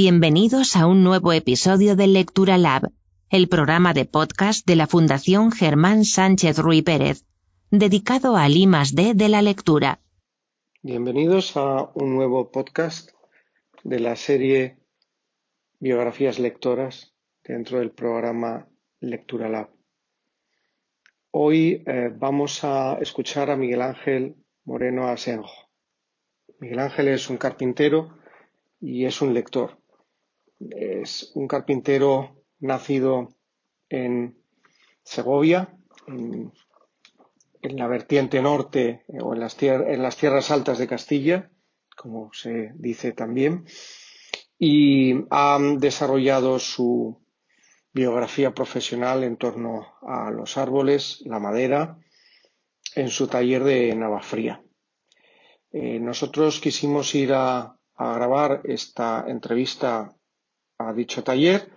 Bienvenidos a un nuevo episodio de Lectura Lab, el programa de podcast de la Fundación Germán Sánchez Ruy Pérez, dedicado al I D de la lectura. Bienvenidos a un nuevo podcast de la serie Biografías Lectoras dentro del programa Lectura Lab. Hoy eh, vamos a escuchar a Miguel Ángel Moreno Asenjo. Miguel Ángel es un carpintero y es un lector. Es un carpintero nacido en Segovia, en, la vertiente norte eh, o en las, en las, tierras altas de Castilla, como se dice también, y ha desarrollado su biografía profesional en torno a los árboles, la madera, en su taller de Navafría. Eh, nosotros quisimos ir a grabar esta entrevista a dicho taller,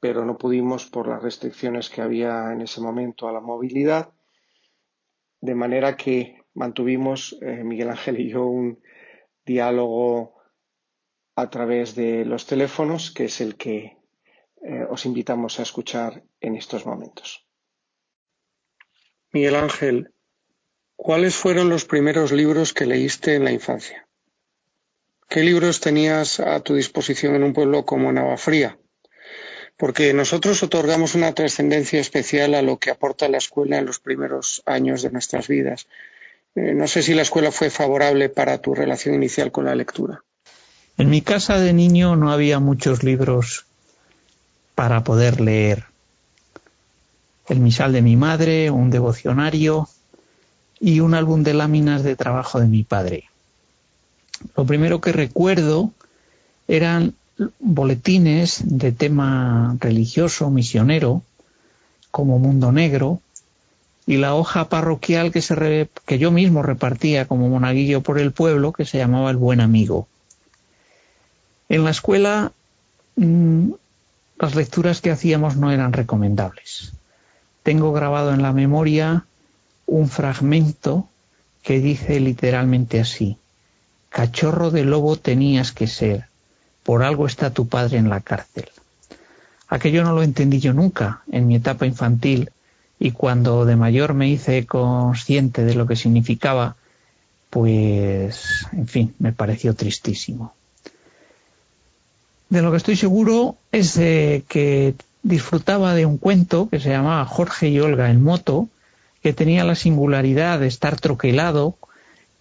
pero no pudimos por las restricciones que había en ese momento a la movilidad, de manera que mantuvimos eh, Miguel Ángel y yo un diálogo a través de los teléfonos, que es el que eh, os invitamos a escuchar en estos momentos. Miguel Ángel, ¿cuáles fueron los primeros libros que leíste en la infancia? ¿Qué libros tenías a tu disposición en un pueblo como Navafría? Porque nosotros otorgamos una trascendencia especial a lo que aporta la escuela en los primeros años de nuestras vidas. Eh, no sé si la escuela fue favorable para tu relación inicial con la lectura. En mi casa de niño no había muchos libros para poder leer. El misal de mi madre, un devocionario y un álbum de láminas de trabajo de mi padre. Lo primero que recuerdo eran boletines de tema religioso, misionero, como Mundo Negro, y la hoja parroquial que, se que yo mismo repartía como monaguillo por el pueblo, que se llamaba El Buen Amigo. En la escuela mm, las lecturas que hacíamos no eran recomendables. Tengo grabado en la memoria un fragmento que dice literalmente así. Cachorro de lobo tenías que ser, por algo está tu padre en la cárcel. Aquello no lo entendí yo nunca en mi etapa infantil y cuando de mayor me hice consciente de lo que significaba, pues, en fin, me pareció tristísimo. De lo que estoy seguro es que disfrutaba de un cuento que se llamaba Jorge y Olga en moto, que tenía la singularidad de estar troquelado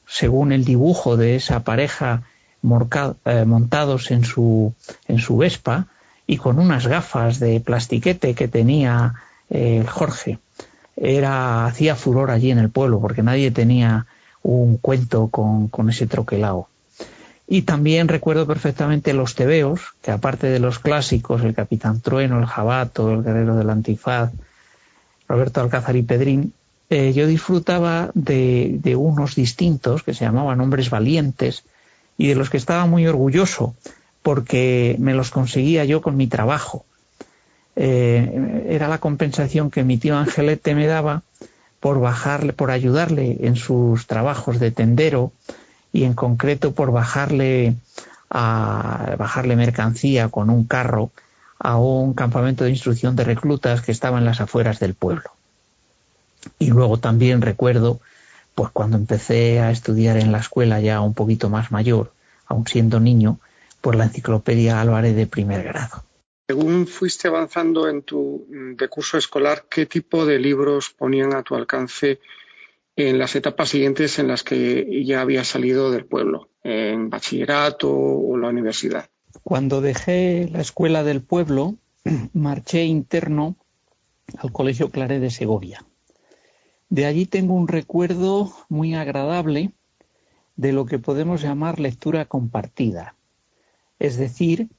según el dibujo de esa pareja eh, montados en su, en su Vespa y con unas gafas de plastiquete que tenía eh, Jorge. Era, hacía furor allí en el pueblo porque nadie tenía un cuento con, con ese troquelao. Y también recuerdo perfectamente los tebeos, que aparte de los clásicos, el Capitán Trueno, el Jabato, el Guerrero del Antifaz, Roberto Alcázar y Pedrín, eh, yo disfrutaba de, unos distintos que se llamaban hombres valientes y de los que estaba muy orgulloso porque me los conseguía yo con mi trabajo. Eh, era la compensación que mi tío Angelete me daba por bajarle, por ayudarle en sus trabajos de tendero y en concreto por bajarle a bajarle mercancía con un carro a un campamento de instrucción de reclutas que estaba en las afueras del pueblo. Y luego también recuerdo, pues cuando empecé a estudiar en la escuela ya un poquito más mayor, aún siendo niño, por la enciclopedia Álvarez de primer grado. Según fuiste avanzando en tu recurso escolar, ¿qué tipo de libros ponían a tu alcance en las etapas siguientes en las que ya había salido del pueblo, en bachillerato o la universidad? Cuando dejé la escuela del pueblo, marché interno al Colegio Claret de Segovia. De allí tengo un recuerdo muy agradable de lo que podemos llamar lectura compartida. Es decir,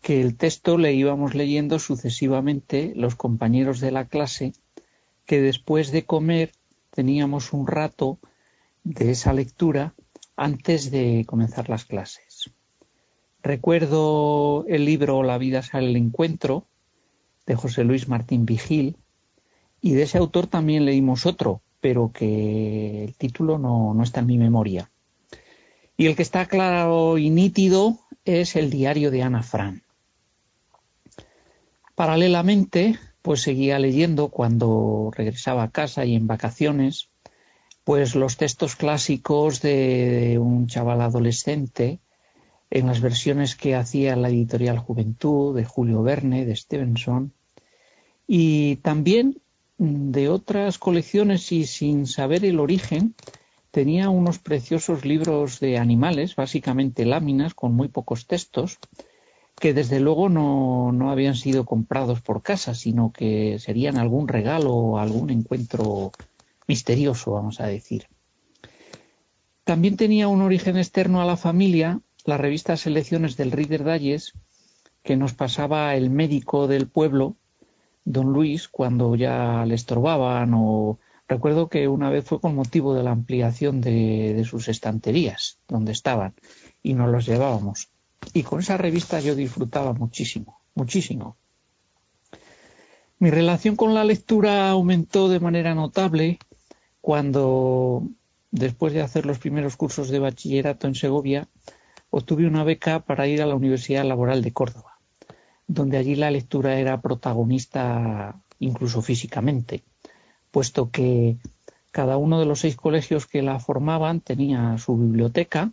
que el texto le íbamos leyendo sucesivamente los compañeros de la clase, que después de comer teníamos un rato de esa lectura antes de comenzar las clases. Recuerdo el libro La vida sale al encuentro de José Luis Martín Vigil, y de ese autor también leímos otro, pero que el título no, está en mi memoria. Y el que está claro y nítido es el diario de Ana Frank. Paralelamente, pues seguía leyendo cuando regresaba a casa y en vacaciones, pues los textos clásicos de un chaval adolescente en las versiones que hacía la editorial Juventud, de Julio Verne, de Stevenson, y también de otras colecciones y sin saber el origen, tenía unos preciosos libros de animales, básicamente láminas con muy pocos textos, que desde luego no, no habían sido comprados por casa, sino que serían algún regalo o algún encuentro misterioso, vamos a decir. También tenía un origen externo a la familia la revista Selecciones del Reader Digest que nos pasaba el médico del pueblo, don Luis, cuando ya le estorbaban o recuerdo que una vez fue con motivo de la ampliación de, de sus estanterías donde estaban y nos los llevábamos. Y con esa revista yo disfrutaba muchísimo, muchísimo. Mi relación con la lectura aumentó de manera notable cuando, después de hacer los primeros cursos de bachillerato en Segovia, obtuve una beca para ir a la Universidad Laboral de Córdoba, donde allí la lectura era protagonista incluso físicamente, puesto que cada uno de los seis colegios que la formaban tenía su biblioteca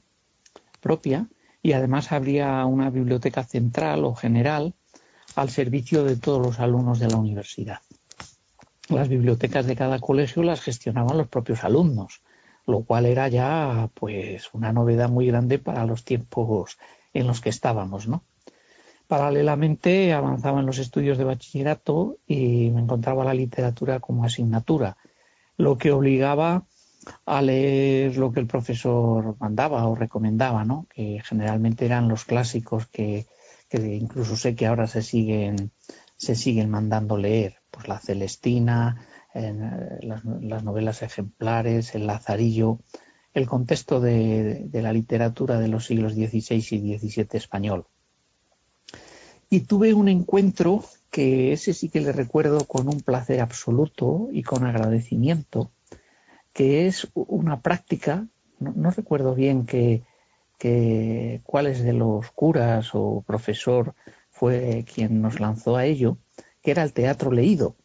propia y además habría una biblioteca central o general al servicio de todos los alumnos de la universidad. Las bibliotecas de cada colegio las gestionaban los propios alumnos, lo cual era ya pues una novedad muy grande para los tiempos en los que estábamos, ¿no? Paralelamente avanzaba en los estudios de bachillerato y me encontraba la literatura como asignatura, lo que obligaba a leer lo que el profesor mandaba o recomendaba, ¿no? Que generalmente eran los clásicos que, que incluso sé que ahora se siguen se siguen mandando leer, pues la Celestina, en eh, las, novelas ejemplares, el Lazarillo, el contexto de, la literatura de los siglos XVI y XVII español. Y tuve un encuentro que ese sí que le recuerdo con un placer absoluto y con agradecimiento, que es una práctica, no, recuerdo bien que, cuáles de los curas o profesor fue quien nos lanzó a ello, que era el teatro leído.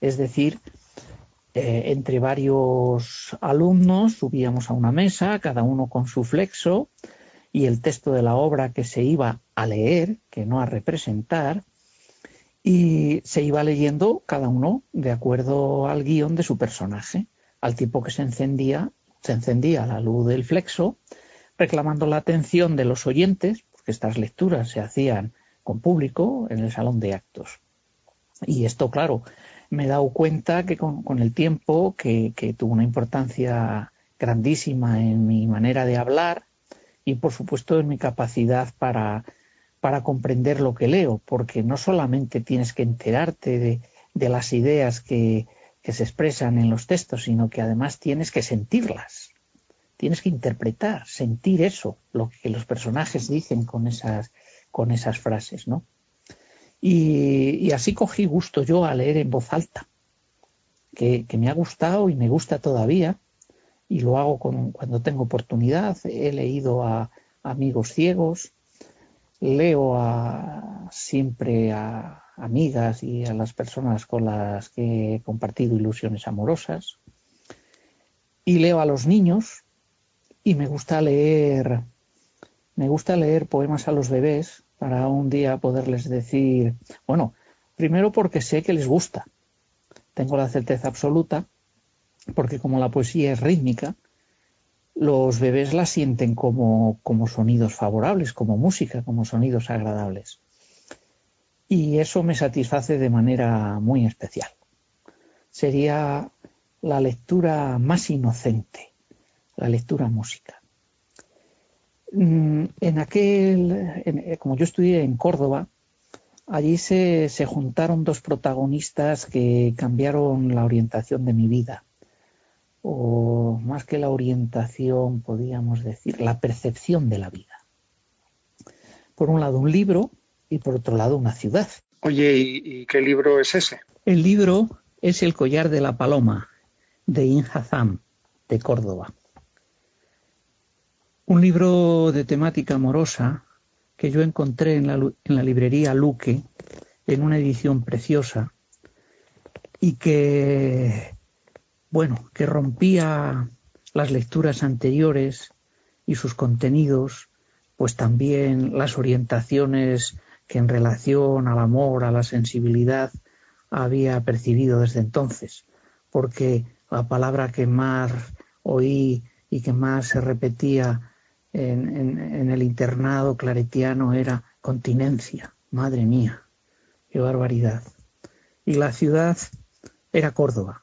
Es decir, eh, entre varios alumnos subíamos a una mesa, cada uno con su flexo, y el texto de la obra que se iba a leer, que no a representar, y se iba leyendo cada uno de acuerdo al guion de su personaje, al tiempo que se encendía, se encendía la luz del flexo, reclamando la atención de los oyentes, porque estas lecturas se hacían con público en el salón de actos. Y esto, claro, me he dado cuenta que con, el tiempo, que, tuvo una importancia grandísima en mi manera de hablar y, por supuesto, en mi capacidad para, para comprender lo que leo, porque no solamente tienes que enterarte de, de las ideas que, que se expresan en los textos, sino que además tienes que sentirlas, tienes que interpretar, sentir eso, lo que los personajes dicen con esas, con esas frases, ¿no? Y, así cogí gusto yo a leer en voz alta, que, me ha gustado y me gusta todavía, y lo hago cuando tengo oportunidad. He leído a, amigos ciegos, leo a, siempre a amigas y a las personas con las que he compartido ilusiones amorosas, y leo a los niños, y me gusta leer, me gusta leer poemas a los bebés, para un día poderles decir, bueno, primero porque sé que les gusta, tengo la certeza absoluta, porque como la poesía es rítmica, los bebés la sienten como, como sonidos favorables, como música, como sonidos agradables. Y eso me satisface de manera muy especial. Sería la lectura más inocente, la lectura música. Mm, en aquel, eh, como yo estudié en Córdoba, allí se, se, juntaron dos protagonistas que cambiaron la orientación de mi vida, o más que la orientación, podríamos decir, la percepción de la vida. Por un lado un libro y por otro lado una ciudad. Oye, ¿y, qué libro es ese? El libro es El collar de la paloma, de Inhazam, de Córdoba. Un libro de temática amorosa que yo encontré en la, librería Luque en una edición preciosa y que, bueno, que rompía las lecturas anteriores y sus contenidos, pues también las orientaciones que en relación al amor, a la sensibilidad, había percibido desde entonces, porque la palabra que más oí y que más se repetía en, el internado claretiano era continencia. Madre mía, qué barbaridad. Y la ciudad era Córdoba,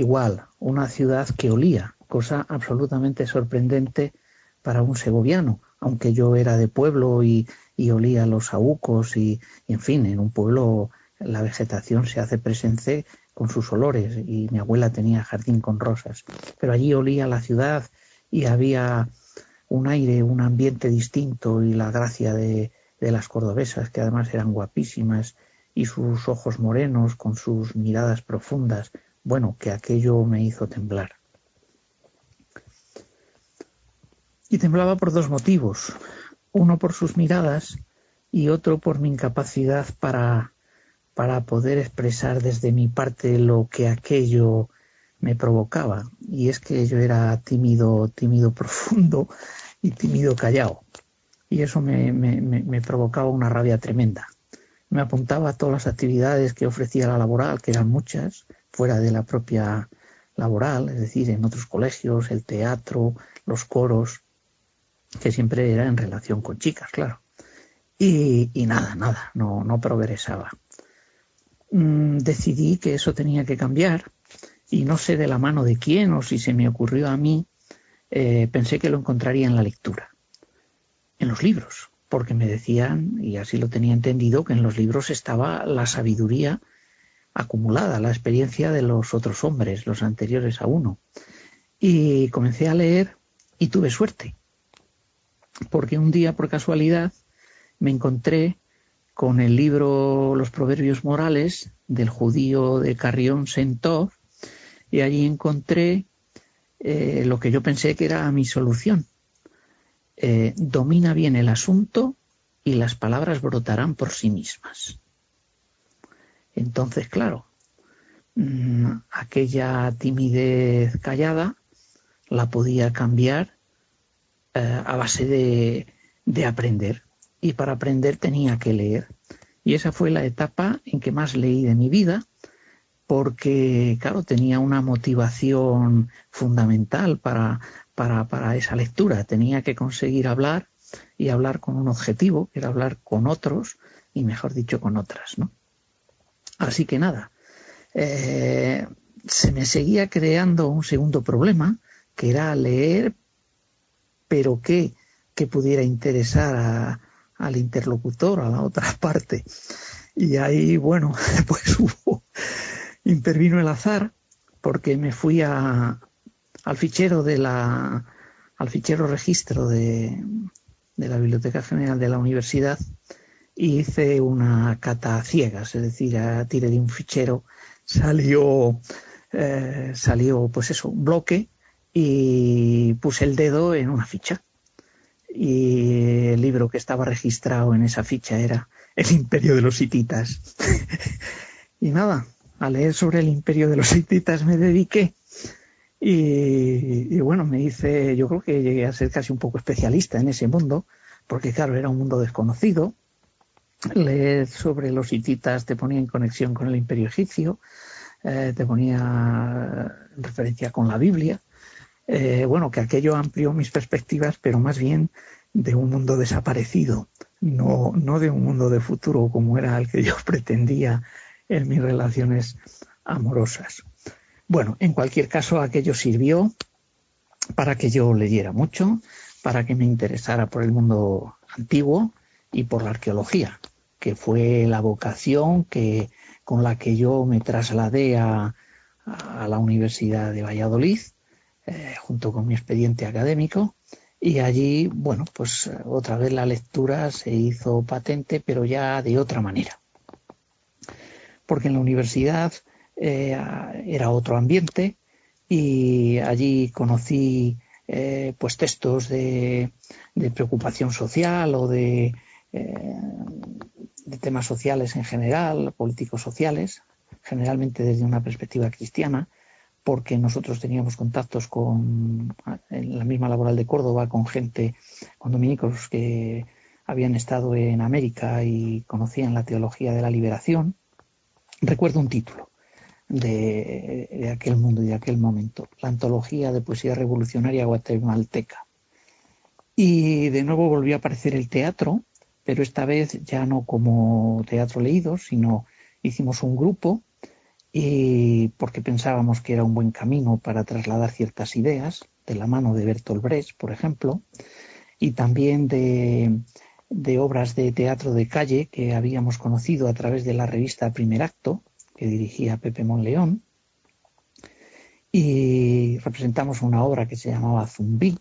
igual, una ciudad que olía, cosa absolutamente sorprendente para un segoviano, aunque yo era de pueblo y, olía los saúcos y, y, en fin, en un pueblo la vegetación se hace presente con sus olores y mi abuela tenía jardín con rosas, pero allí olía la ciudad y había un aire, un ambiente distinto y la gracia de las cordobesas, que además eran guapísimas, y sus ojos morenos con sus miradas profundas, bueno, que aquello me hizo temblar. Y temblaba por dos motivos, uno por sus miradas y otro por mi incapacidad para para poder expresar desde mi parte lo que aquello me provocaba. Y es que yo era tímido, tímido profundo y tímido callado. Y eso me, me, provocaba una rabia tremenda. Me apuntaba a todas las actividades que ofrecía la laboral, que eran muchas, fuera de la propia laboral, es decir, en otros colegios, el teatro, los coros, que siempre era en relación con chicas, claro. Y, nada, nada, no, no progresaba. Mm, decidí que eso tenía que cambiar y no sé de la mano de quién o si se me ocurrió a mí, eh, pensé que lo encontraría en la lectura, en los libros, porque me decían, y así lo tenía entendido, que en los libros estaba la sabiduría acumulada, la experiencia de los otros hombres, los anteriores a uno. Y comencé a leer y tuve suerte, porque un día por casualidad me encontré con el libro Los Proverbios Morales del judío de Carrión Sentov y allí encontré eh, lo que yo pensé que era mi solución. Eh, domina bien el asunto y las palabras brotarán por sí mismas. Entonces, claro, mm, aquella timidez callada la podía cambiar eh, a base de aprender y para aprender tenía que leer. Y esa fue la etapa en que más leí de mi vida, porque, claro, tenía una motivación fundamental para, para, para esa lectura. Tenía que conseguir hablar y hablar con un objetivo, que era hablar con otros y, mejor dicho, con otras, ¿no? Así que nada, eh, se me seguía creando un segundo problema, que era leer, pero que, que pudiera interesar a, al interlocutor, a la otra parte. Y ahí, bueno, pues hubo, intervino el azar porque me fui a, al fichero de la, al fichero registro de la Biblioteca General de la Universidad y hice una cata a ciegas, es decir, a tire de un fichero salió, eh, salió pues eso, un bloque y puse el dedo en una ficha y el libro que estaba registrado en esa ficha era El Imperio de los Hititas. y nada, a leer sobre el Imperio de los Hititas me dediqué y, y, bueno, me hice, yo creo que llegué a ser casi un poco especialista en ese mundo, porque claro, era un mundo desconocido. Leer sobre los hititas te ponía en conexión con el imperio egipcio, eh, te ponía en referencia con la Biblia, eh, bueno, que aquello amplió mis perspectivas, pero más bien de un mundo desaparecido, no, no de un mundo de futuro como era el que yo pretendía en mis relaciones amorosas. Bueno, en cualquier caso, aquello sirvió para que yo leyera mucho, para que me interesara por el mundo antiguo y por la arqueología, que fue la vocación que, con la que yo me trasladé a, a la Universidad de Valladolid eh, junto con mi expediente académico y allí, bueno, pues eh, otra vez la lectura se hizo patente, pero ya de otra manera. Porque en la universidad eh, era otro ambiente y allí conocí pues textos de, preocupación social o de eh, de temas sociales en general, políticos sociales, generalmente desde una perspectiva cristiana, porque nosotros teníamos contactos con en la misma laboral de Córdoba con gente, con dominicos que habían estado en América y conocían la teología de la liberación. Recuerdo un título de, de aquel mundo y de aquel momento, la antología de poesía revolucionaria guatemalteca. Y de nuevo volvió a aparecer el teatro, pero esta vez ya no como teatro leído, sino hicimos un grupo y porque pensábamos que era un buen camino para trasladar ciertas ideas, de la mano de Bertolt Brecht, por ejemplo, y también de, de obras de teatro de calle que habíamos conocido a través de la revista Primer Acto, que dirigía Pepe Monleón, y representamos una obra que se llamaba Zumbí,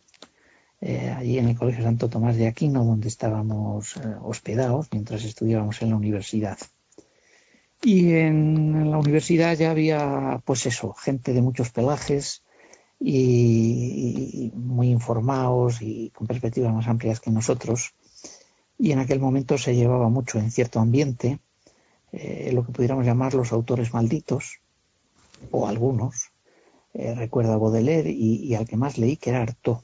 eh, allí en el Colegio Santo Tomás de Aquino, donde estábamos eh, hospedados mientras estudiábamos en la universidad. Y en la universidad ya había, pues eso, gente de muchos pelajes y, muy informados y con perspectivas más amplias que nosotros. Y en aquel momento se llevaba mucho en cierto ambiente eh, lo que pudiéramos llamar los autores malditos, o algunos. Recuerdo a Baudelaire y, y, al que más leí, que era Artaud,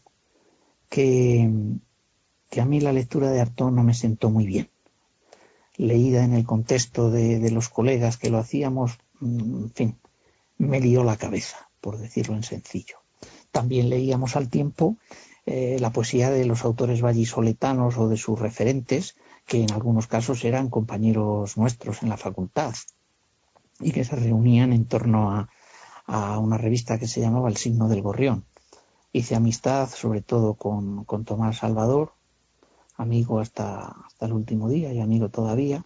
que, a mí la lectura de Artaud no me sentó muy bien leída en el contexto de, de los colegas que lo hacíamos, mm, en fin, me lió la cabeza, por decirlo en sencillo. También leíamos al tiempo eh, la poesía de los autores vallisoletanos o de sus referentes, que en algunos casos eran compañeros nuestros en la facultad y que se reunían en torno a, a una revista que se llamaba El signo del gorrión. Hice amistad sobre todo con, con Tomás Salvador, amigo hasta, hasta el último día y amigo todavía,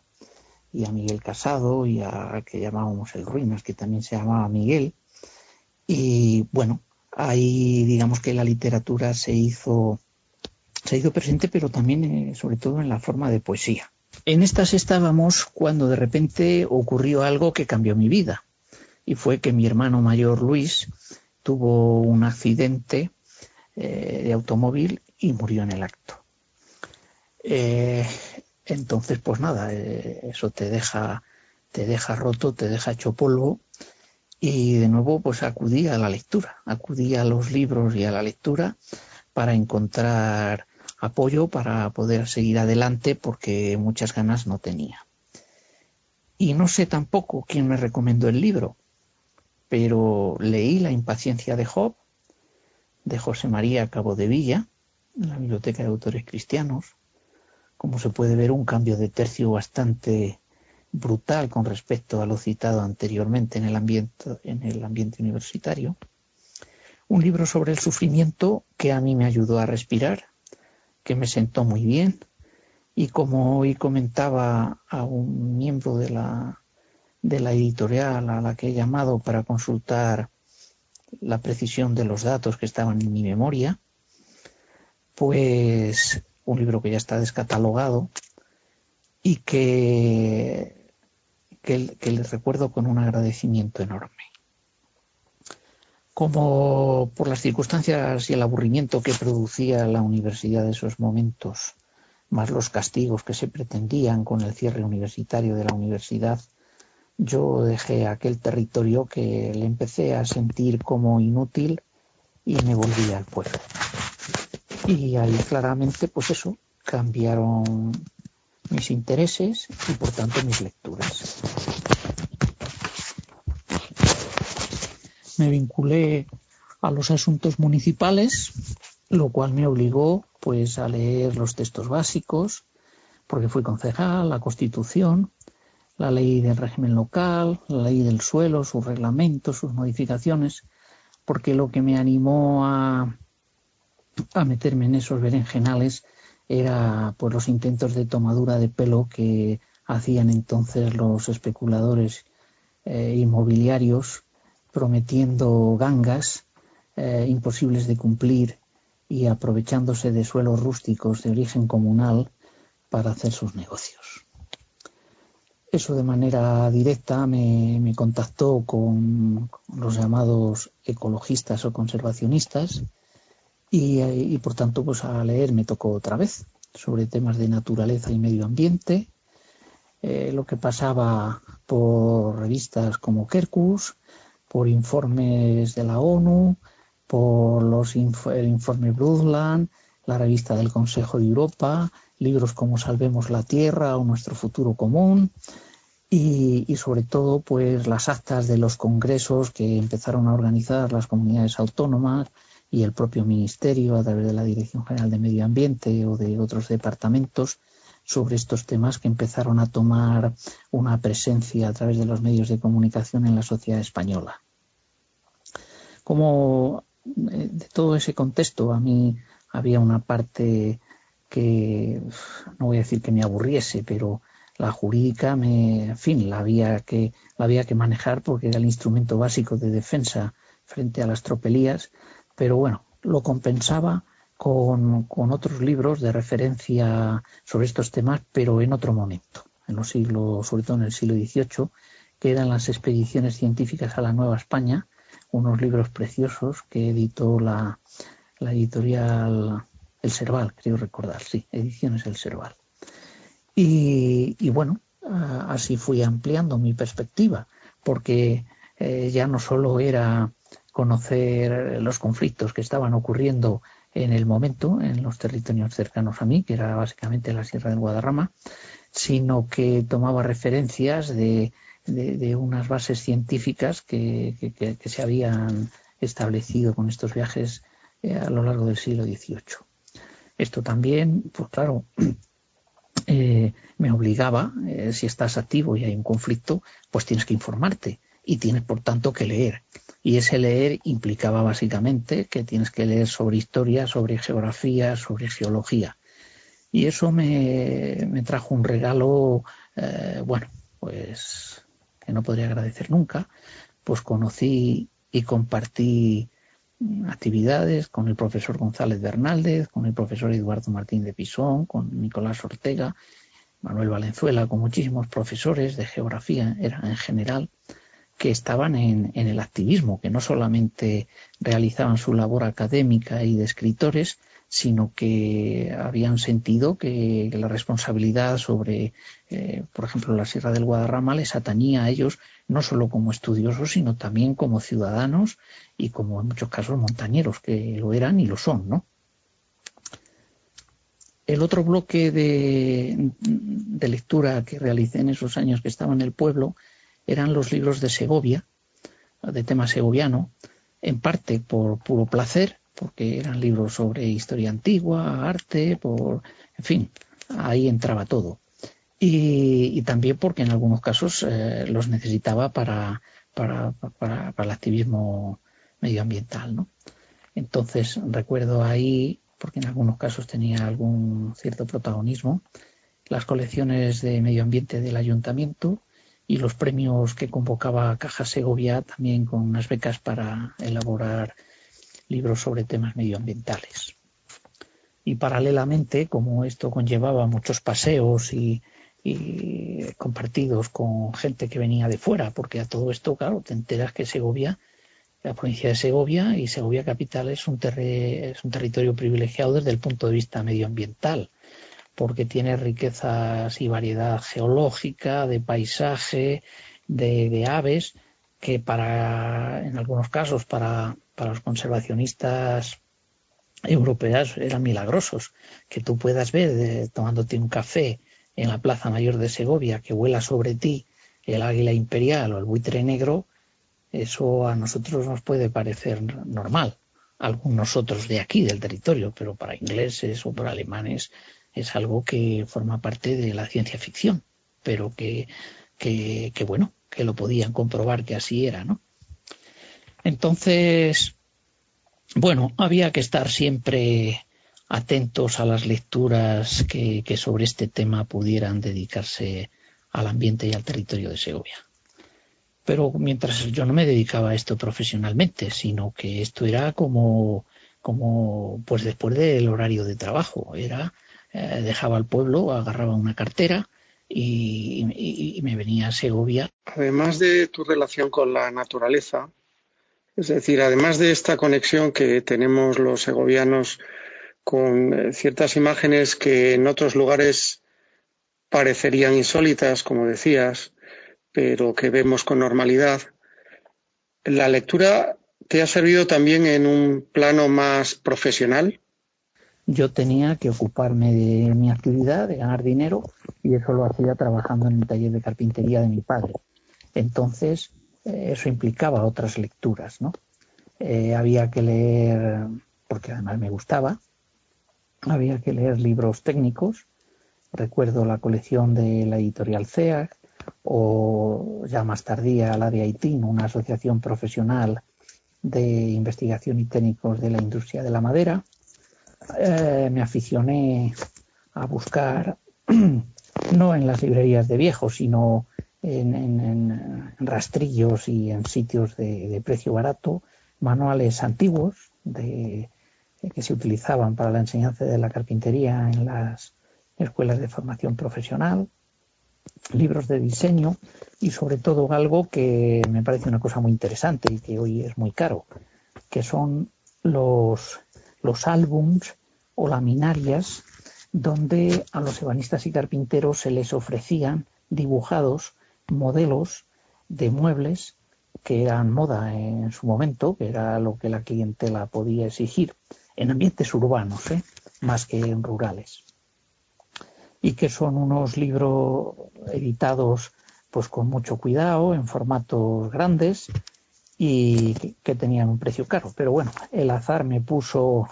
y a Miguel Casado y a que llamábamos el Ruinas, que también se llamaba Miguel. Y bueno, ahí digamos que la literatura se hizo, se hizo presente, pero también eh, sobre todo en la forma de poesía. En estas estábamos cuando de repente ocurrió algo que cambió mi vida. Y fue que mi hermano mayor Luis tuvo un accidente eh, de automóvil y murió en el acto. Eh, entonces, pues nada, eh, eso te deja, te deja roto, te deja hecho polvo y de nuevo pues acudí a la lectura, acudí a los libros y a la lectura para encontrar apoyo para poder seguir adelante porque muchas ganas no tenía. Y no sé tampoco quién me recomendó el libro, pero leí La impaciencia de Job de José María Cabo de Villa en la Biblioteca de Autores Cristianos como se puede ver, un cambio de tercio bastante brutal con respecto a lo citado anteriormente en el ambiente, en el ambiente universitario. Un libro sobre el sufrimiento que a mí me ayudó a respirar, que me sentó muy bien y como hoy comentaba a un miembro de la, de la editorial a la que he llamado para consultar la precisión de los datos que estaban en mi memoria, pues un libro que ya está descatalogado y que, que, les recuerdo con un agradecimiento enorme. Como por las circunstancias y el aburrimiento que producía la universidad de esos momentos, más los castigos que se pretendían con el cierre universitario de la universidad, yo dejé aquel territorio que le empecé a sentir como inútil y me volví al pueblo. Y ahí claramente, pues eso, cambiaron mis intereses y por tanto mis lecturas. Me vinculé a los asuntos municipales, lo cual me obligó pues a leer los textos básicos, porque fui concejal, la Constitución, la ley del régimen local, la ley del suelo, sus reglamentos, sus modificaciones, porque lo que me animó a a meterme en esos berenjenales era pues los intentos de tomadura de pelo que hacían entonces los especuladores eh, inmobiliarios prometiendo gangas eh, imposibles de cumplir y aprovechándose de suelos rústicos de origen comunal para hacer sus negocios. Eso de manera directa me, contactó con los llamados ecologistas o conservacionistas y, y, por tanto pues a leer me tocó otra vez sobre temas de naturaleza y medio ambiente, eh, lo que pasaba por revistas como Kerkus, por informes de la ONU, por los el informe Brundtland, la revista del Consejo de Europa, libros como Salvemos la Tierra o Nuestro Futuro Común y, sobre todo pues las actas de los congresos que empezaron a organizar las comunidades autónomas y el propio ministerio a través de la Dirección General de Medio Ambiente o de otros departamentos sobre estos temas que empezaron a tomar una presencia a través de los medios de comunicación en la sociedad española. Como eh, de todo ese contexto a mí había una parte que no voy a decir que me aburriese, pero la jurídica me, en fin, la había que la había que manejar porque era el instrumento básico de defensa frente a las tropelías, pero bueno, lo compensaba con, con otros libros de referencia sobre estos temas, pero en otro momento, en los siglos, sobre todo en el siglo XVIII, que eran las expediciones científicas a la Nueva España, unos libros preciosos que editó la, la editorial El Serval, creo recordar, sí, Ediciones El Serval. Y, y bueno, así fui ampliando mi perspectiva, porque eh, ya no solo era conocer los conflictos que estaban ocurriendo en el momento en los territorios cercanos a mí, que era básicamente la Sierra del Guadarrama, sino que tomaba referencias de, unas bases científicas que, que, que, se habían establecido con estos viajes eh, a lo largo del siglo XVIII. Esto también, pues claro, eh, me obligaba, eh, si estás activo y hay un conflicto, pues tienes que informarte y tienes por tanto que leer. Y ese leer implicaba básicamente que tienes que leer sobre historia, sobre geografía, sobre geología. Y eso me, me trajo un regalo, eh, bueno, pues que no podría agradecer nunca, pues conocí y compartí actividades con el profesor González Bernaldez, con el profesor Eduardo Martín de Pisón, con Nicolás Ortega, Manuel Valenzuela, con muchísimos profesores de geografía era en general que estaban en, el activismo, que no solamente realizaban su labor académica y de escritores, sino que habían sentido que la responsabilidad sobre, eh, por ejemplo, la Sierra del Guadarrama les atañía a ellos no solo como estudiosos, sino también como ciudadanos y como en muchos casos montañeros, que lo eran y lo son, ¿no? El otro bloque de, de lectura que realicé en esos años que estaba en el pueblo eran los libros de Segovia, de tema segoviano, en parte por puro placer, porque eran libros sobre historia antigua, arte, por, en fin, ahí entraba todo. Y, también porque en algunos casos eh, los necesitaba para, para, para, para, el activismo medioambiental. ¿no? Entonces recuerdo ahí, porque en algunos casos tenía algún cierto protagonismo, las colecciones de medio ambiente del ayuntamiento y los premios que convocaba Caja Segovia también con unas becas para elaborar libros sobre temas medioambientales. Y paralelamente, como esto conllevaba muchos paseos y, y compartidos con gente que venía de fuera, porque a todo esto, claro, te enteras que Segovia, la provincia de Segovia y Segovia capital es un, es un territorio privilegiado desde el punto de vista medioambiental, porque tiene riquezas y variedad geológica, de paisaje, de, de aves, que para, en algunos casos, para para los conservacionistas europeos eran milagrosos. Que tú puedas ver eh, tomándote un café en la Plaza Mayor de Segovia que vuela sobre ti el águila imperial o el buitre negro, eso a nosotros nos puede parecer normal. Algunos otros de aquí, del territorio, pero para ingleses o para alemanes es algo que forma parte de la ciencia ficción, pero que, que, que bueno, que lo podían comprobar que así era, ¿no? Entonces, bueno, había que estar siempre atentos a las lecturas que, sobre este tema pudieran dedicarse al ambiente y al territorio de Segovia. Pero mientras yo no me dedicaba a esto profesionalmente, sino que esto era como, como pues después del horario de trabajo, era eh, dejaba el pueblo, agarraba una cartera y me venía a Segovia. Además de tu relación con la naturaleza, es decir, además de esta conexión que tenemos los segovianos con eh, ciertas imágenes que en otros lugares parecerían insólitas, como decías, pero que vemos con normalidad. La lectura te ha servido también en un plano más profesional. Yo tenía que ocuparme de mi actividad, de ganar dinero, y eso lo hacía trabajando en el taller de carpintería de mi padre. Entonces, eh, eso implicaba otras lecturas, ¿no? Eh, había que leer, porque además me gustaba, había que leer libros técnicos. Recuerdo la colección de la editorial CEAC o ya más tardía la de Haitín, una asociación profesional de investigación y técnicos de la industria de la madera. Eh, me aficioné a buscar, no en las librerías de viejos, sino en, rastrillos y en sitios de, precio barato, manuales antiguos de, que se utilizaban para la enseñanza de la carpintería en las escuelas de formación profesional, libros de diseño y sobre todo algo que me parece una cosa muy interesante y que hoy es muy caro, que son los, los álbums o laminarias donde a los ebanistas y carpinteros se les ofrecían dibujados modelos de muebles que eran moda en su momento, que era lo que la clientela podía exigir en ambientes urbanos, ¿eh? más que en rurales. Y que son unos libros editados pues con mucho cuidado, en formatos grandes y que tenían un precio caro. Pero bueno, el azar me puso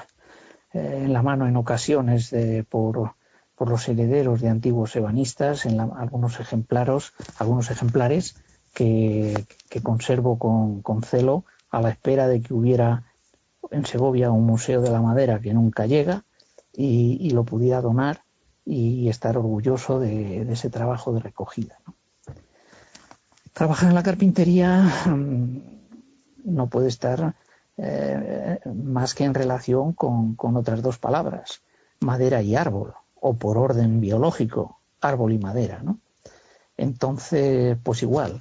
eh, en la mano en ocasiones por, por los herederos de antiguos ebanistas en algunos ejemplares, algunos ejemplares que, conservo con, celo a la espera de que hubiera en Segovia un museo de la madera que nunca llega y, lo pudiera donar y estar orgulloso de, ese trabajo de recogida. Trabajar en la carpintería mm, no puede estar eh, más que en relación con, otras dos palabras, madera y árbol o por orden biológico, árbol y madera, ¿no? Entonces, pues igual,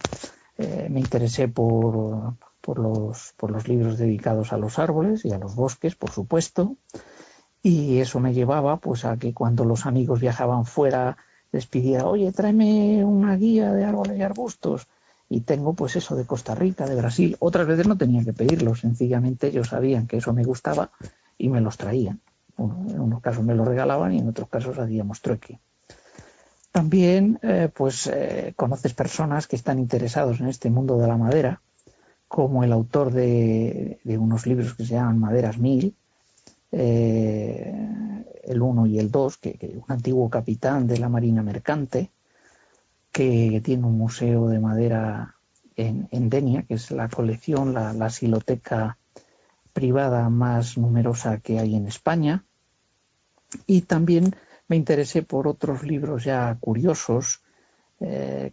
eh, me interesé por, por, los, por los libros dedicados a los árboles y a los bosques, por supuesto, y eso me llevaba pues a que cuando los amigos viajaban fuera les pidiera, oye, tráeme una guía de árboles y arbustos, y tengo pues eso de Costa Rica, de Brasil. Otras veces no tenía que pedirlo, sencillamente ellos sabían que eso me gustaba y me los traían en unos casos me lo regalaban y en otros casos hacíamos trueque. También eh, pues eh, conoces personas que están interesados en este mundo de la madera, como el autor de, unos libros que se llaman Maderas Mil, eh, el 1 y el 2, que, un antiguo capitán de la Marina Mercante, que, tiene un museo de madera en, Denia, que es la colección, la, siloteca privada más numerosa que hay en España. Y también me interesé por otros libros ya curiosos eh,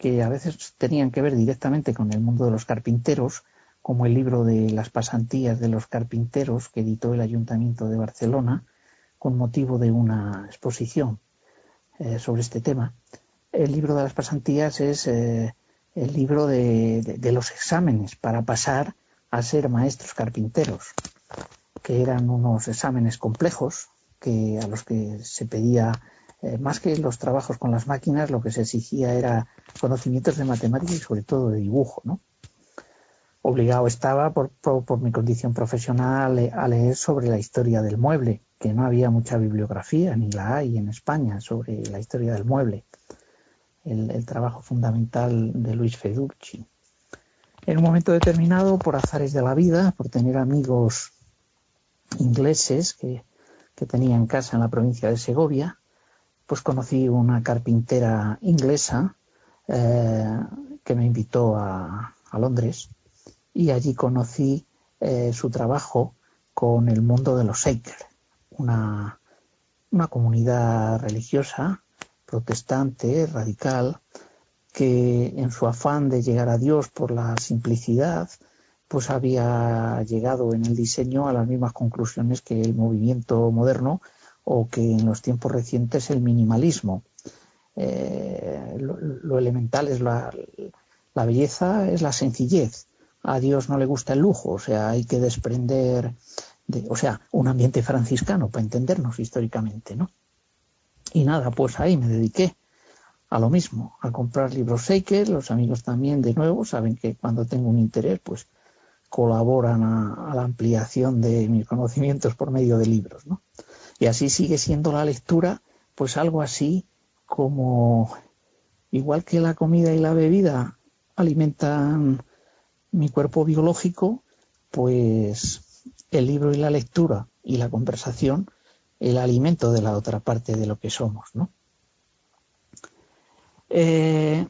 que a veces tenían que ver directamente con el mundo de los carpinteros, como el libro de las pasantías de los carpinteros que editó el Ayuntamiento de Barcelona con motivo de una exposición eh, sobre este tema. El libro de las pasantías es eh, el libro de, los exámenes para pasar a ser maestros carpinteros, que eran unos exámenes complejos que a los que se pedía eh, más que los trabajos con las máquinas, lo que se exigía era conocimientos de matemáticas y sobre todo de dibujo. Obligado estaba por, mi condición profesional a leer sobre la historia del mueble, que no había mucha bibliografía, ni la hay en España, sobre la historia del mueble. El, trabajo fundamental de Luis Feducci. En un momento determinado, por azares de la vida, por tener amigos ingleses que, tenía en casa en la provincia de Segovia, pues conocí una carpintera inglesa eh, que me invitó a, Londres y allí conocí eh, su trabajo con el mundo de los Shaker, una, una comunidad religiosa, protestante, radical, que en su afán de llegar a Dios por la simplicidad, pues había llegado en el diseño a las mismas conclusiones que el movimiento moderno o que en los tiempos recientes el minimalismo. Eh, lo, elemental es la, belleza, es la sencillez. A Dios no le gusta el lujo, o sea, hay que desprender de, o sea, un ambiente franciscano, para entendernos históricamente, ¿no? Y nada, pues ahí me dediqué a lo mismo, a comprar libros Seeker, los amigos también de nuevo saben que cuando tengo un interés, pues colaboran a, la ampliación de mis conocimientos por medio de libros, ¿no? Y así sigue siendo la lectura, pues algo así como, igual que la comida y la bebida alimentan mi cuerpo biológico, pues el libro y la lectura y la conversación, el alimento de la otra parte de lo que somos, ¿no? Eh,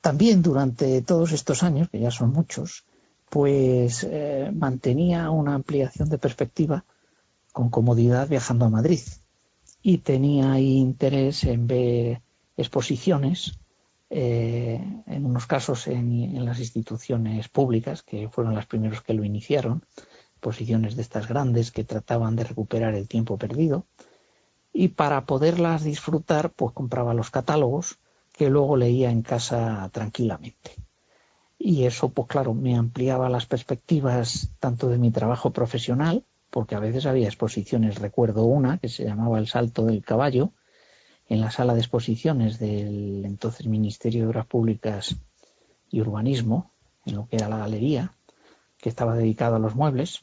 también durante todos estos años, que ya son muchos, pues eh, mantenía una ampliación de perspectiva con comodidad viajando a Madrid y tenía interés en ver exposiciones, eh, en unos casos en, las instituciones públicas, que fueron las primeros que lo iniciaron, exposiciones de estas grandes que trataban de recuperar el tiempo perdido, y para poderlas disfrutar, pues compraba los catálogos que luego leía en casa tranquilamente. Y eso, pues claro, me ampliaba las perspectivas tanto de mi trabajo profesional, porque a veces había exposiciones, recuerdo una que se llamaba El Salto del Caballo, en la sala de exposiciones del entonces Ministerio de Obras Públicas y Urbanismo, en lo que era la galería, que estaba dedicado a los muebles,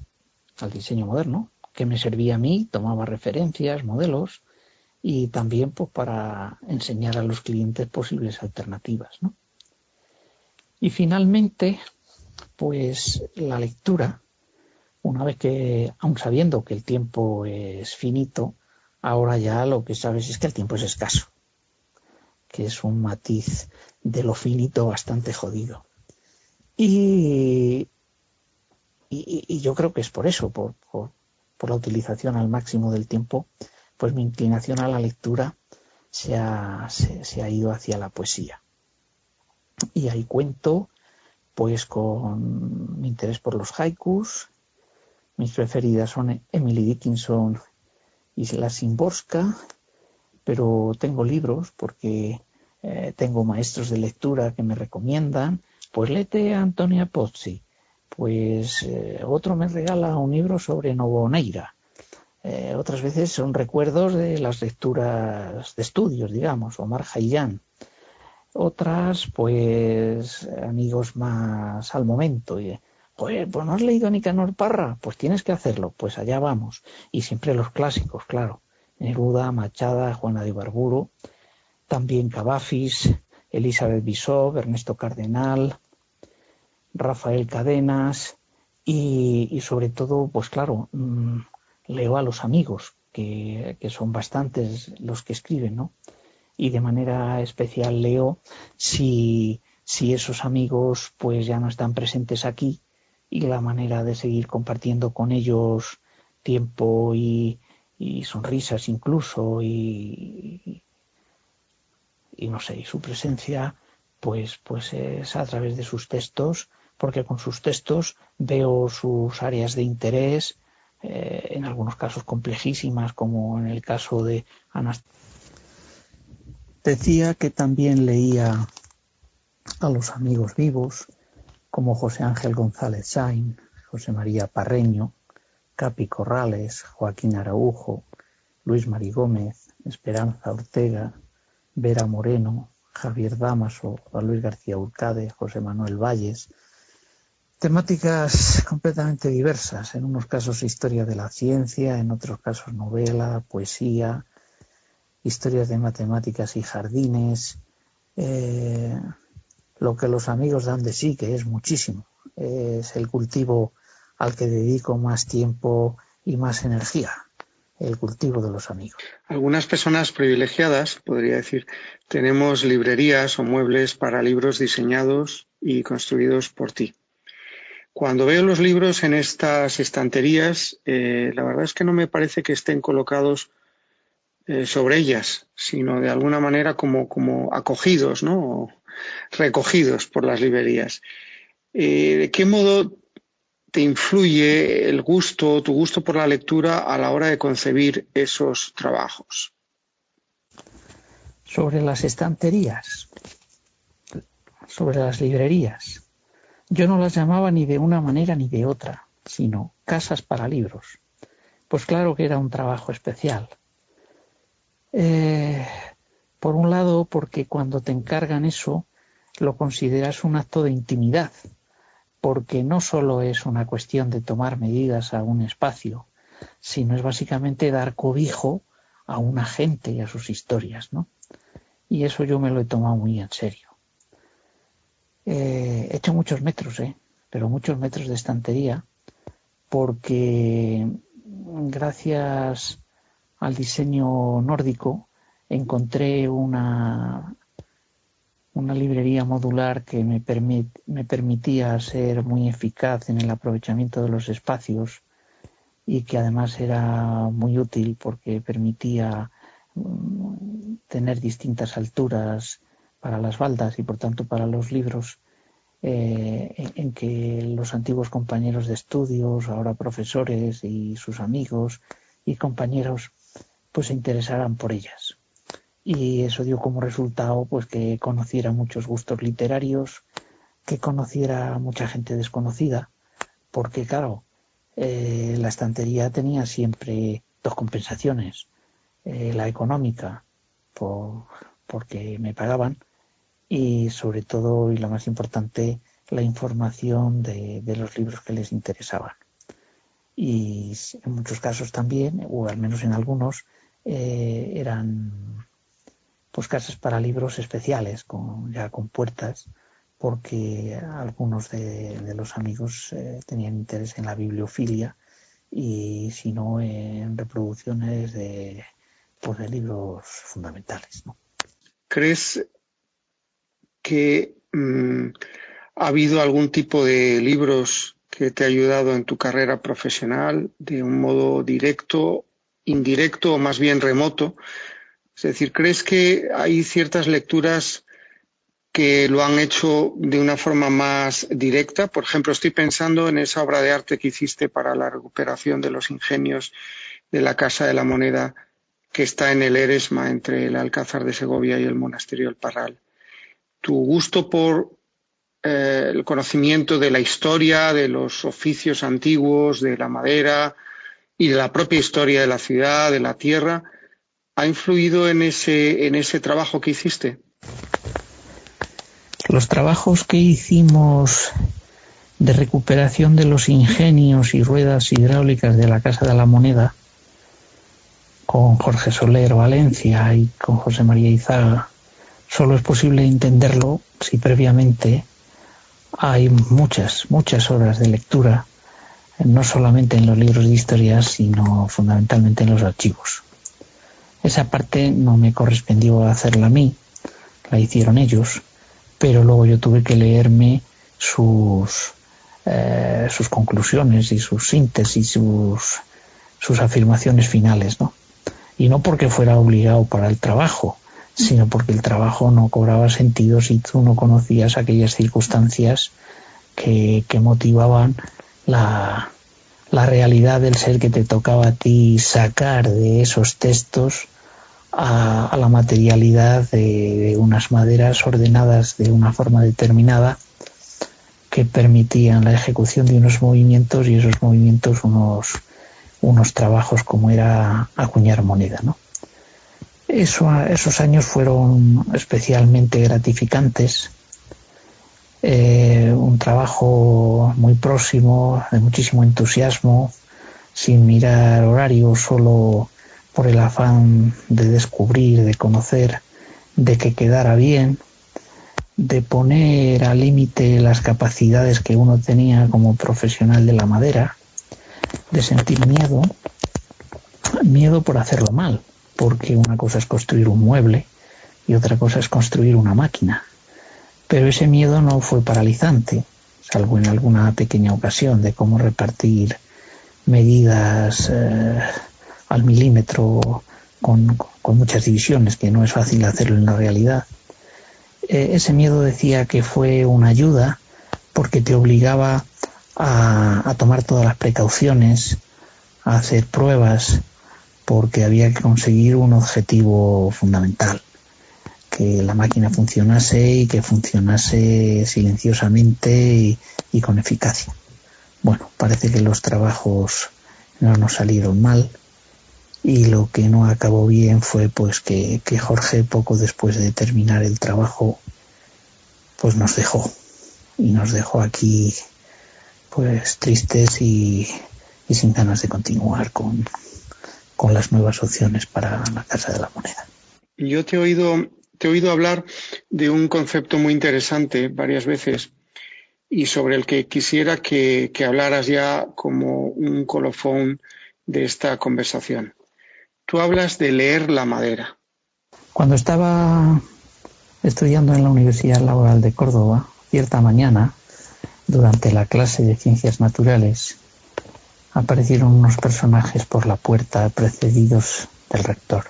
al diseño moderno, que me servía a mí, tomaba referencias, modelos y también pues, para enseñar a los clientes posibles alternativas. ¿no? Y finalmente, pues la lectura, una vez que, aun sabiendo que el tiempo es finito, ahora ya lo que sabes es que el tiempo es escaso, que es un matiz de lo finito bastante jodido. Y, y, yo creo que es por eso, por, por, la utilización al máximo del tiempo, pues mi inclinación a la lectura se ha, se ha ido hacia la poesía. Y ahí cuento pues con mi interés por los haikus. Mis preferidas son Emily Dickinson y la Simborska, pero tengo libros porque eh, tengo maestros de lectura que me recomiendan. Pues lete a Antonia Pozzi. Pues eh, otro me regala un libro sobre Novoneira. Eh, otras veces son recuerdos de las lecturas de estudios, digamos, Omar Hayyán. Otras, pues, amigos más al momento. Y, pues, no has leído Nicanor Parra, pues tienes que hacerlo, pues allá vamos. Y siempre los clásicos, claro. Neruda, Machada, Juana de Ibarburu, también Cavafis, Elizabeth Bisov, Ernesto Cardenal, Rafael Cadenas y, sobre todo, pues claro, mm, leo a los amigos, que, que son bastantes los que escriben, ¿no? y de manera especial leo si, si esos amigos pues ya no están presentes aquí y la manera de seguir compartiendo con ellos tiempo y, y sonrisas incluso y, y no sé, y su presencia pues, pues es a través de sus textos, porque con sus textos veo sus áreas de interés, eh, en algunos casos complejísimas, como en el caso de Anastasia Decía que también leía a los amigos vivos, como José Ángel González Sain, José María Parreño, Capi Corrales, Joaquín Araujo, Luis Mari Gómez, Esperanza Ortega, Vera Moreno, Javier Damaso, Luis García Urcade, José Manuel Valles, temáticas completamente diversas, en unos casos historia de la ciencia, en otros casos novela, poesía, historias de matemáticas y jardines, eh, lo que los amigos dan de sí, que es muchísimo. Es el cultivo al que dedico más tiempo y más energía, el cultivo de los amigos. Algunas personas privilegiadas, podría decir, tenemos librerías o muebles para libros diseñados y construidos por ti. Cuando veo los libros en estas estanterías, eh, la verdad es que no me parece que estén colocados eh, sobre ellas, sino de alguna manera como, como acogidos, ¿no? Recogidos por las librerías. Eh, ¿De qué modo te influye el gusto, tu gusto por la lectura a la hora de concebir esos trabajos? Sobre las estanterías, sobre las librerías. Yo no las llamaba ni de una manera ni de otra, sino casas para libros. Pues claro que era un trabajo especial. Eh, por un lado, porque cuando te encargan eso, lo consideras un acto de intimidad, porque no solo es una cuestión de tomar medidas a un espacio, sino es básicamente dar cobijo a una gente y a sus historias, ¿no? Y eso yo me lo he tomado muy en serio. Eh, he hecho muchos metros, ¿eh? Pero muchos metros de estantería, porque gracias al diseño nórdico encontré una, una librería modular que me, permitía ser muy eficaz en el aprovechamiento de los espacios y que además era muy útil porque permitía mm, tener distintas alturas para las baldas y por tanto para los libros eh, en, que los antiguos compañeros de estudios, ahora profesores y sus amigos y compañeros pues se interesaran por ellas. Y eso dio como resultado pues que conociera muchos gustos literarios, que conociera mucha gente desconocida, porque claro, eh, la estantería tenía siempre dos compensaciones. Eh, la económica, por, porque me pagaban, y sobre todo, y lo más importante, la información de, los libros que les interesaban. Y en muchos casos también, o al menos en algunos, eh, eran pues casas para libros especiales, con, ya con puertas, porque algunos de, los amigos eh, tenían interés en la bibliofilia y si no en reproducciones de, pues, de libros fundamentales. ¿Crees que mm, ha habido algún tipo de libros que te ha ayudado en tu carrera profesional de un modo directo, indirecto o más bien remoto? Es decir, ¿crees que hay ciertas lecturas que lo han hecho de una forma más directa. Por ejemplo, estoy pensando en esa obra de arte que hiciste para la recuperación de los ingenios de la Casa de la Moneda que está en el Eresma entre el Alcázar de Segovia y el Monasterio del Parral. Tu gusto por eh, el conocimiento de la historia, de los oficios antiguos, de la madera y de la propia historia de la ciudad, de la tierra, ¿ha influido en ese, en ese trabajo que hiciste? Los trabajos que hicimos de recuperación de los ingenios y ruedas hidráulicas de la Casa de la Moneda con Jorge Soler Valencia y con José María Izaga, solo es posible entenderlo si previamente hay muchas, muchas horas de lectura, no solamente en los libros de historia, sino fundamentalmente en los archivos. Esa parte no me correspondió hacerla a mí, la hicieron ellos, pero luego yo tuve que leerme sus, eh, sus conclusiones y sus síntesis, sus, sus afirmaciones finales, ¿no? Y no porque fuera obligado para el trabajo, sino porque el trabajo no cobraba sentido si tú no conocías aquellas circunstancias que, que motivaban la, la realidad del ser que te tocaba a ti sacar de esos textos a, la materialidad de, unas maderas ordenadas de una forma determinada que permitían la ejecución de unos movimientos y esos movimientos unos, unos trabajos como era acuñar moneda. ¿no? Eso, esos años fueron especialmente gratificantes, eh, un trabajo muy próximo, de muchísimo entusiasmo, sin mirar horario, solo por el afán de descubrir, de conocer, de que quedara bien, de poner al límite las capacidades que uno tenía como profesional de la madera, de sentir miedo, miedo por hacerlo mal, porque una cosa es construir un mueble y otra cosa es construir una máquina. Pero ese miedo no fue paralizante, salvo en alguna pequeña ocasión de cómo repartir medidas eh, al milímetro con, muchas divisiones, que no es fácil hacerlo en la realidad. Eh, ese miedo decía que fue una ayuda porque te obligaba a, tomar todas las precauciones, a hacer pruebas, porque había que conseguir un objetivo fundamental, que la máquina funcionase y que funcionase silenciosamente y con eficacia. Bueno, parece que los trabajos no nos salieron mal y lo que no acabó bien fue pues que, Jorge poco después de terminar el trabajo pues nos dejó y nos dejó aquí pues tristes y, y sin ganas de continuar con, con las nuevas opciones para la Casa de la Moneda. Yo te he oído, te he oído hablar de un concepto muy interesante varias veces y sobre el que quisiera que, que hablaras ya como un colofón de esta conversación. Tú hablas de leer la madera. Cuando estaba estudiando en la Universidad Laboral de Córdoba, cierta mañana, durante la clase de ciencias naturales, aparecieron unos personajes por la puerta precedidos del rector.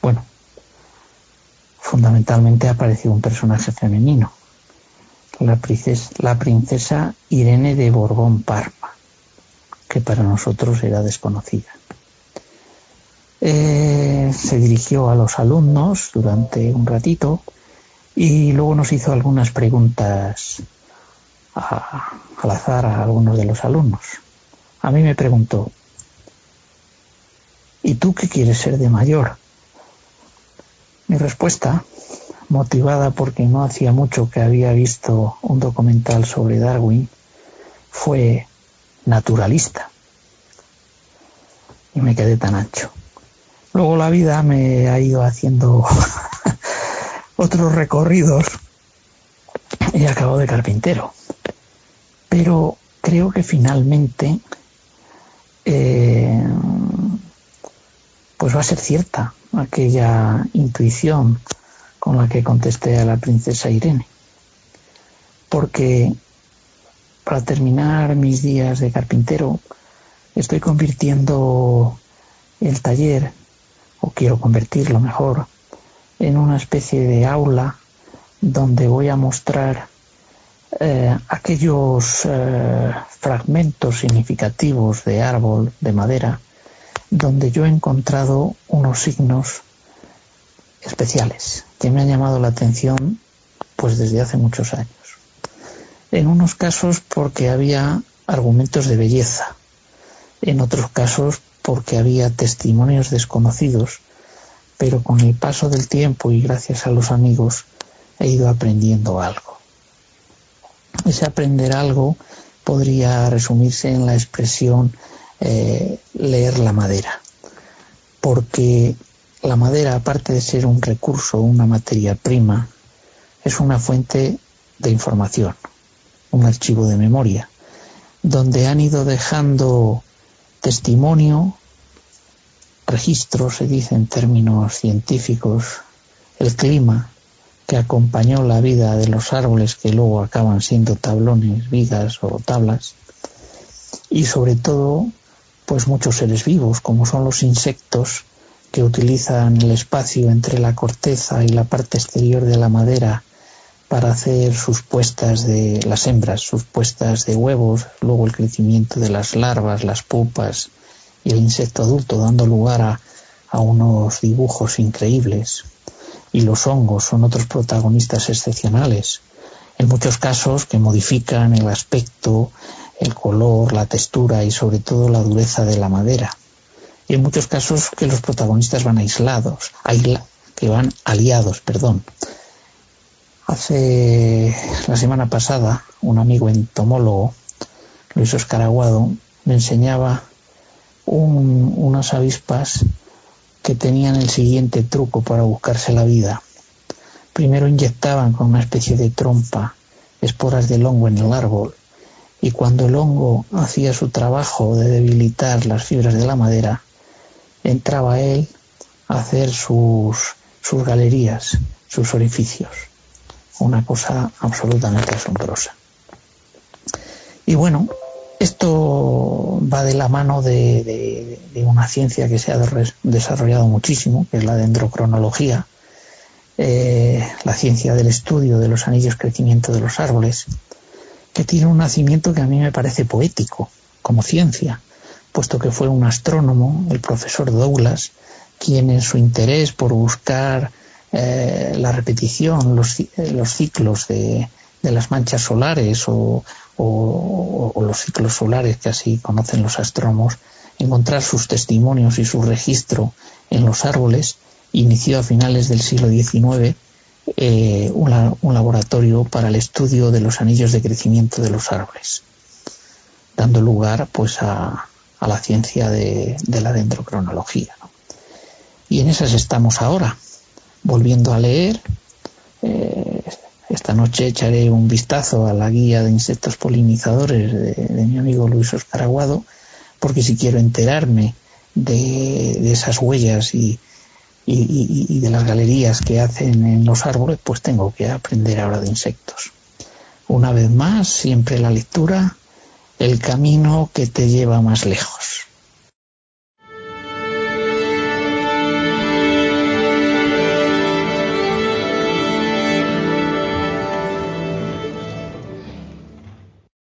Bueno, fundamentalmente apareció un personaje femenino, la princesa, Irene de Borbón Parma, que para nosotros era desconocida. Eh, se dirigió a los alumnos durante un ratito y luego nos hizo algunas preguntas a, al azar a algunos de los alumnos. A mí me preguntó, ¿y tú qué quieres ser de mayor? Mi respuesta, motivada porque no hacía mucho que había visto un documental sobre Darwin, fue naturalista. Y me quedé tan ancho. Luego la vida me ha ido haciendo otros recorridos y acabo de carpintero. Pero creo que finalmente eh, pues va a ser cierta aquella intuición con la que contesté a la princesa Irene. Porque para terminar mis días de carpintero estoy convirtiendo el taller, o quiero convertirlo mejor, en una especie de aula donde voy a mostrar eh, aquellos eh, fragmentos significativos de árbol, de madera, donde yo he encontrado unos signos especiales que me han llamado la atención pues desde hace muchos años. En unos casos porque había argumentos de belleza, en otros casos porque había testimonios desconocidos, pero con el paso del tiempo y gracias a los amigos he ido aprendiendo algo. Ese aprender algo podría resumirse en la expresión eh, leer la madera, porque la madera, aparte de ser un recurso, una materia prima, es una fuente de información, un archivo de memoria, donde han ido dejando testimonio, registro, se dice en términos científicos, el clima, que acompañó la vida de los árboles que luego acaban siendo tablones, vigas o tablas, y sobre todo, pues muchos seres vivos, como son los insectos, que utilizan el espacio entre la corteza y la parte exterior de la madera para hacer sus puestas de las hembras, sus puestas de huevos, luego el crecimiento de las larvas, las pupas y el insecto adulto, dando lugar a, a unos dibujos increíbles y los hongos son otros protagonistas excepcionales, en muchos casos que modifican el aspecto, el color, la textura y sobre todo la dureza de la madera. Y en muchos casos que los protagonistas van aislados, que van aliados, perdón. Hace la semana pasada un amigo entomólogo, Luis Oscar Aguado, me enseñaba unas avispas que tenían el siguiente truco para buscarse la vida. Primero inyectaban con una especie de trompa esporas del hongo en el árbol y cuando el hongo hacía su trabajo de debilitar las fibras de la madera, entraba él a hacer sus, sus galerías, sus orificios. Una cosa absolutamente asombrosa. Y bueno, esto va de la mano de, una ciencia que se ha desarrollado muchísimo, que es la dendrocronología, eh, la ciencia del estudio de los anillos crecimiento de los árboles, que tiene un nacimiento que a mí me parece poético, como ciencia, puesto que fue un astrónomo, el profesor Douglas, quien en su interés por buscar eh, la repetición, los, ciclos de, las manchas solares o, o, los ciclos solares que así conocen los astrónomos, encontrar sus testimonios y su registro en los árboles, inició a finales del siglo XIX eh, un, laboratorio para el estudio de los anillos de crecimiento de los árboles, dando lugar pues a, la ciencia de, la dendrocronología. Y en esas estamos ahora, volviendo a leer. Eh, esta noche echaré un vistazo a la guía de insectos polinizadores de, mi amigo Luis Oscar Aguado, porque si quiero enterarme de, esas huellas y, y, de las galerías que hacen en los árboles, pues tengo que aprender ahora de insectos. Una vez más, siempre la lectura, el camino que te lleva más lejos.